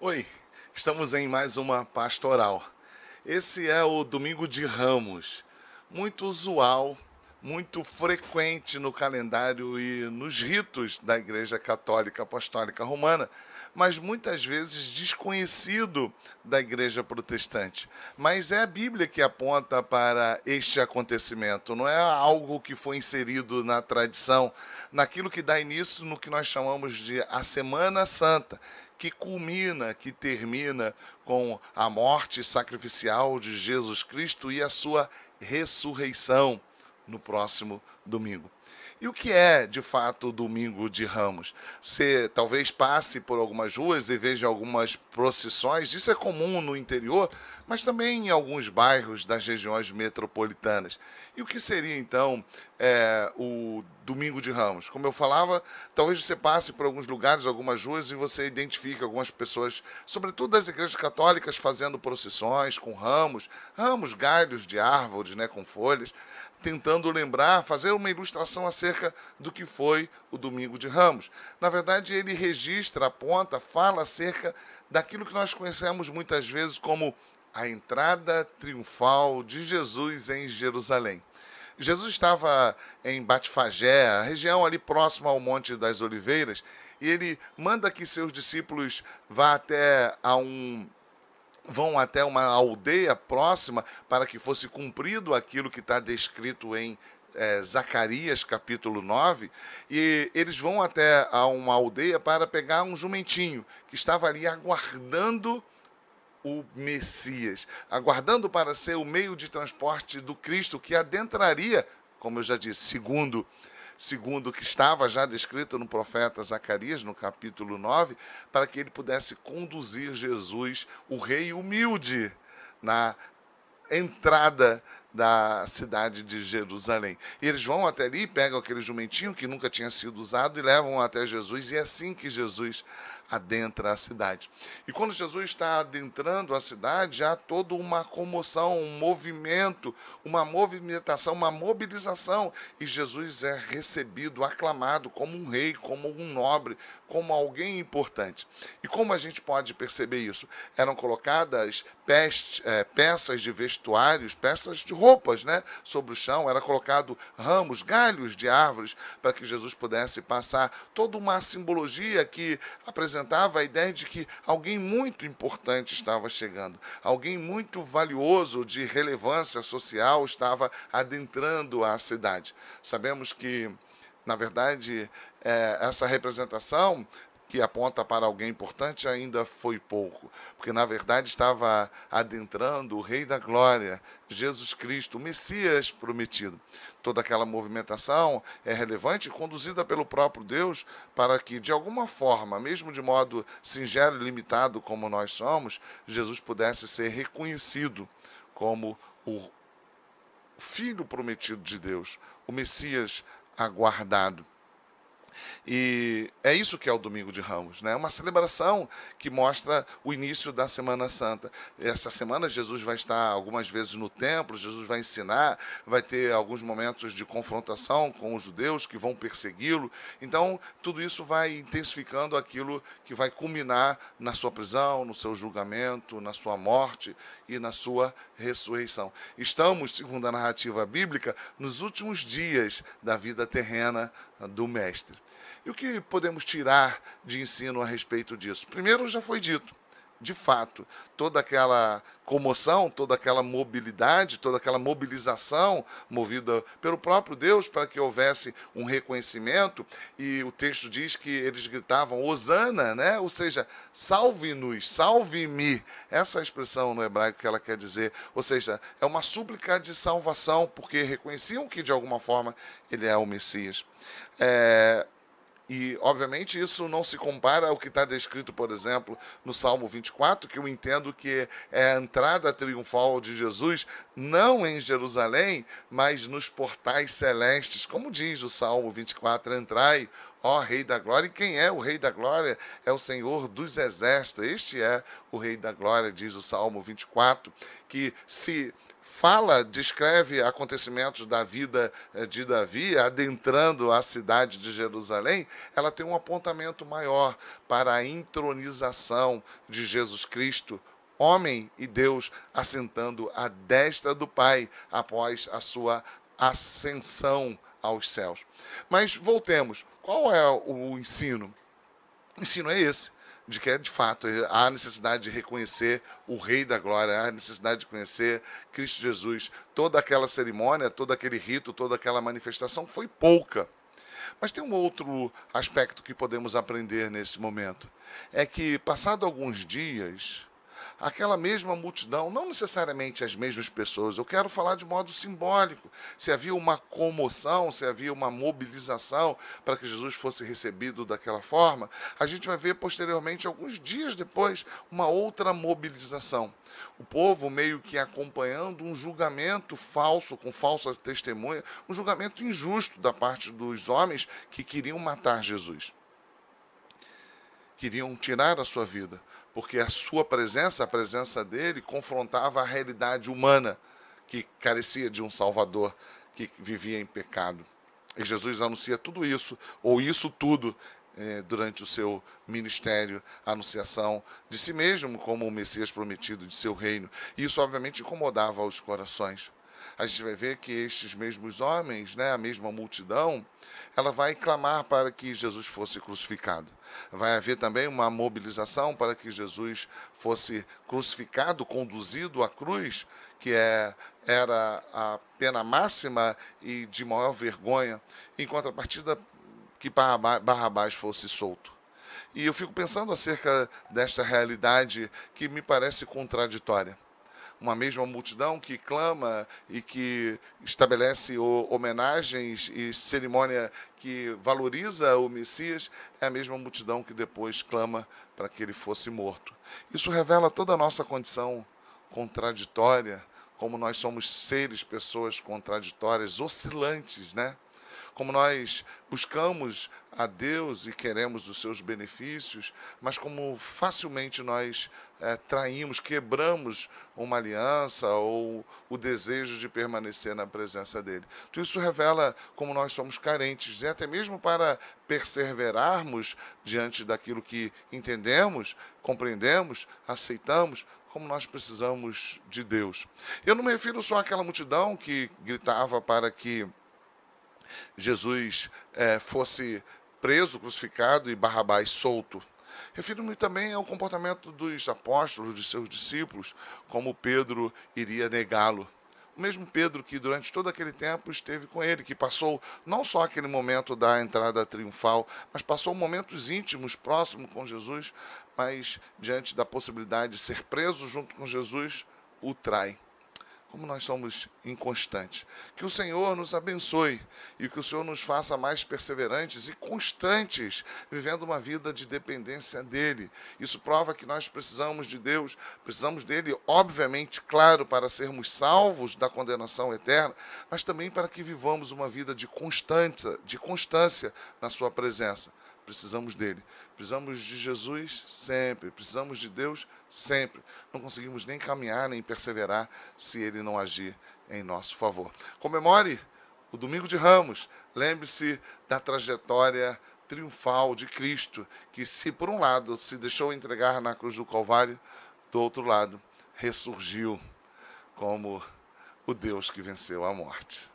Oi, estamos em mais uma pastoral. Esse é o Domingo de Ramos, muito usual, muito frequente no calendário e nos ritos da Igreja Católica Apostólica Romana, mas muitas vezes desconhecido da Igreja Protestante. Mas é a Bíblia que aponta para este acontecimento, não é algo que foi inserido na tradição, naquilo que dá início no que nós chamamos de a Semana Santa que culmina, que termina com a morte sacrificial de Jesus Cristo e a sua ressurreição no próximo domingo. E o que é, de fato, o Domingo de Ramos? Você talvez passe por algumas ruas e veja algumas procissões, isso é comum no interior, mas também em alguns bairros das regiões metropolitanas. E o que seria, então, é, o Domingo de Ramos? Como eu falava, talvez você passe por alguns lugares, algumas ruas, e você identifique algumas pessoas, sobretudo das igrejas católicas, fazendo procissões com ramos, ramos, galhos de árvores, né, com folhas, tentando lembrar, fazer uma ilustração acerca do que foi o Domingo de Ramos. Na verdade, ele registra, aponta, fala acerca daquilo que nós conhecemos muitas vezes como a entrada triunfal de Jesus em Jerusalém. Jesus estava em Batfagé, a região ali próxima ao Monte das Oliveiras, e ele manda que seus discípulos vá até a um vão até uma aldeia próxima para que fosse cumprido aquilo que está descrito em é, Zacarias capítulo 9, e eles vão até a uma aldeia para pegar um jumentinho que estava ali aguardando o Messias, aguardando para ser o meio de transporte do Cristo que adentraria, como eu já disse, segundo segundo o que estava já descrito no profeta Zacarias, no capítulo 9, para que ele pudesse conduzir Jesus, o rei humilde, na entrada da cidade de Jerusalém. E eles vão até ali, pegam aquele jumentinho que nunca tinha sido usado e levam até Jesus, e é assim que Jesus adentra a cidade. E quando Jesus está adentrando a cidade, há toda uma comoção, um movimento, uma movimentação, uma mobilização, e Jesus é recebido, aclamado como um rei, como um nobre, como alguém importante. E como a gente pode perceber isso? Eram colocadas é, peças de vestuários, peças de roupas, né, sobre o chão, era colocado ramos, galhos de árvores para que Jesus pudesse passar toda uma simbologia que apresentava a ideia de que alguém muito importante estava chegando, alguém muito valioso de relevância social estava adentrando a cidade. Sabemos que, na verdade, é, essa representação que aponta para alguém importante ainda foi pouco, porque na verdade estava adentrando o Rei da Glória, Jesus Cristo, o Messias prometido. Toda aquela movimentação é relevante e conduzida pelo próprio Deus para que, de alguma forma, mesmo de modo singelo e limitado como nós somos, Jesus pudesse ser reconhecido como o Filho prometido de Deus, o Messias aguardado. E é isso que é o Domingo de Ramos, né? Uma celebração que mostra o início da Semana Santa. Essa semana Jesus vai estar algumas vezes no templo, Jesus vai ensinar, vai ter alguns momentos de confrontação com os judeus que vão persegui-lo. Então, tudo isso vai intensificando aquilo que vai culminar na sua prisão, no seu julgamento, na sua morte e na sua ressurreição. Estamos, segundo a narrativa bíblica, nos últimos dias da vida terrena do Mestre. E o que podemos tirar de ensino a respeito disso? Primeiro, já foi dito, de fato, toda aquela comoção, toda aquela mobilidade, toda aquela mobilização movida pelo próprio Deus para que houvesse um reconhecimento, e o texto diz que eles gritavam Osana, né? ou seja, salve-nos, salve-me. Essa é expressão no hebraico que ela quer dizer, ou seja, é uma súplica de salvação, porque reconheciam que de alguma forma ele é o Messias. É, e, obviamente, isso não se compara ao que está descrito, por exemplo, no Salmo 24, que eu entendo que é a entrada triunfal de Jesus, não em Jerusalém, mas nos portais celestes. Como diz o Salmo 24, entrai, ó Rei da Glória. E quem é o Rei da Glória? É o Senhor dos Exércitos. Este é o Rei da Glória, diz o Salmo 24, que se fala, descreve acontecimentos da vida eh, de Davi, adentrando a cidade de Jerusalém, ela tem um apontamento maior para a intronização de Jesus Cristo, homem e Deus, assentando à destra do Pai após a sua ascensão aos céus. Mas voltemos. Qual é o ensino? O ensino é esse de que, de fato, há necessidade de reconhecer o Rei da Glória, há necessidade de conhecer Cristo Jesus. Toda aquela cerimônia, todo aquele rito, toda aquela manifestação foi pouca. Mas tem um outro aspecto que podemos aprender nesse momento. É que, passado alguns dias, aquela mesma multidão, não necessariamente as mesmas pessoas, eu quero falar de modo simbólico. Se havia uma comoção, se havia uma mobilização para que Jesus fosse recebido daquela forma, a gente vai ver posteriormente, alguns dias depois, uma outra mobilização. O povo meio que acompanhando um julgamento falso, com falsa testemunha, um julgamento injusto da parte dos homens que queriam matar Jesus. Queriam tirar a sua vida porque a sua presença, a presença dele, confrontava a realidade humana que carecia de um Salvador que vivia em pecado. E Jesus anuncia tudo isso, ou isso tudo, eh, durante o seu ministério, a anunciação de si mesmo como o Messias prometido de seu reino. E isso, obviamente, incomodava os corações a gente vai ver que estes mesmos homens, né, a mesma multidão, ela vai clamar para que Jesus fosse crucificado. Vai haver também uma mobilização para que Jesus fosse crucificado, conduzido à cruz, que é, era a pena máxima e de maior vergonha, em contrapartida que Barrabás fosse solto. E eu fico pensando acerca desta realidade que me parece contraditória uma mesma multidão que clama e que estabelece homenagens e cerimônia que valoriza o Messias, é a mesma multidão que depois clama para que ele fosse morto. Isso revela toda a nossa condição contraditória, como nós somos seres, pessoas contraditórias, oscilantes, né? Como nós buscamos a Deus e queremos os seus benefícios, mas como facilmente nós é, traímos, quebramos uma aliança ou o desejo de permanecer na presença dele. Tudo isso revela como nós somos carentes, e até mesmo para perseverarmos diante daquilo que entendemos, compreendemos, aceitamos, como nós precisamos de Deus. Eu não me refiro só àquela multidão que gritava para que Jesus é, fosse preso, crucificado e Barrabás solto. Refiro-me também ao comportamento dos apóstolos, de seus discípulos, como Pedro iria negá-lo. O mesmo Pedro que durante todo aquele tempo esteve com ele, que passou não só aquele momento da entrada triunfal, mas passou momentos íntimos, próximos com Jesus, mas diante da possibilidade de ser preso junto com Jesus, o trai como nós somos inconstantes. Que o Senhor nos abençoe e que o Senhor nos faça mais perseverantes e constantes, vivendo uma vida de dependência dEle. Isso prova que nós precisamos de Deus, precisamos dEle, obviamente, claro, para sermos salvos da condenação eterna, mas também para que vivamos uma vida de constância, de constância na Sua presença. Precisamos dele. Precisamos de Jesus sempre. Precisamos de Deus sempre. Não conseguimos nem caminhar, nem perseverar se ele não agir em nosso favor. Comemore o Domingo de Ramos. Lembre-se da trajetória triunfal de Cristo, que, se por um lado se deixou entregar na cruz do Calvário, do outro lado ressurgiu como o Deus que venceu a morte.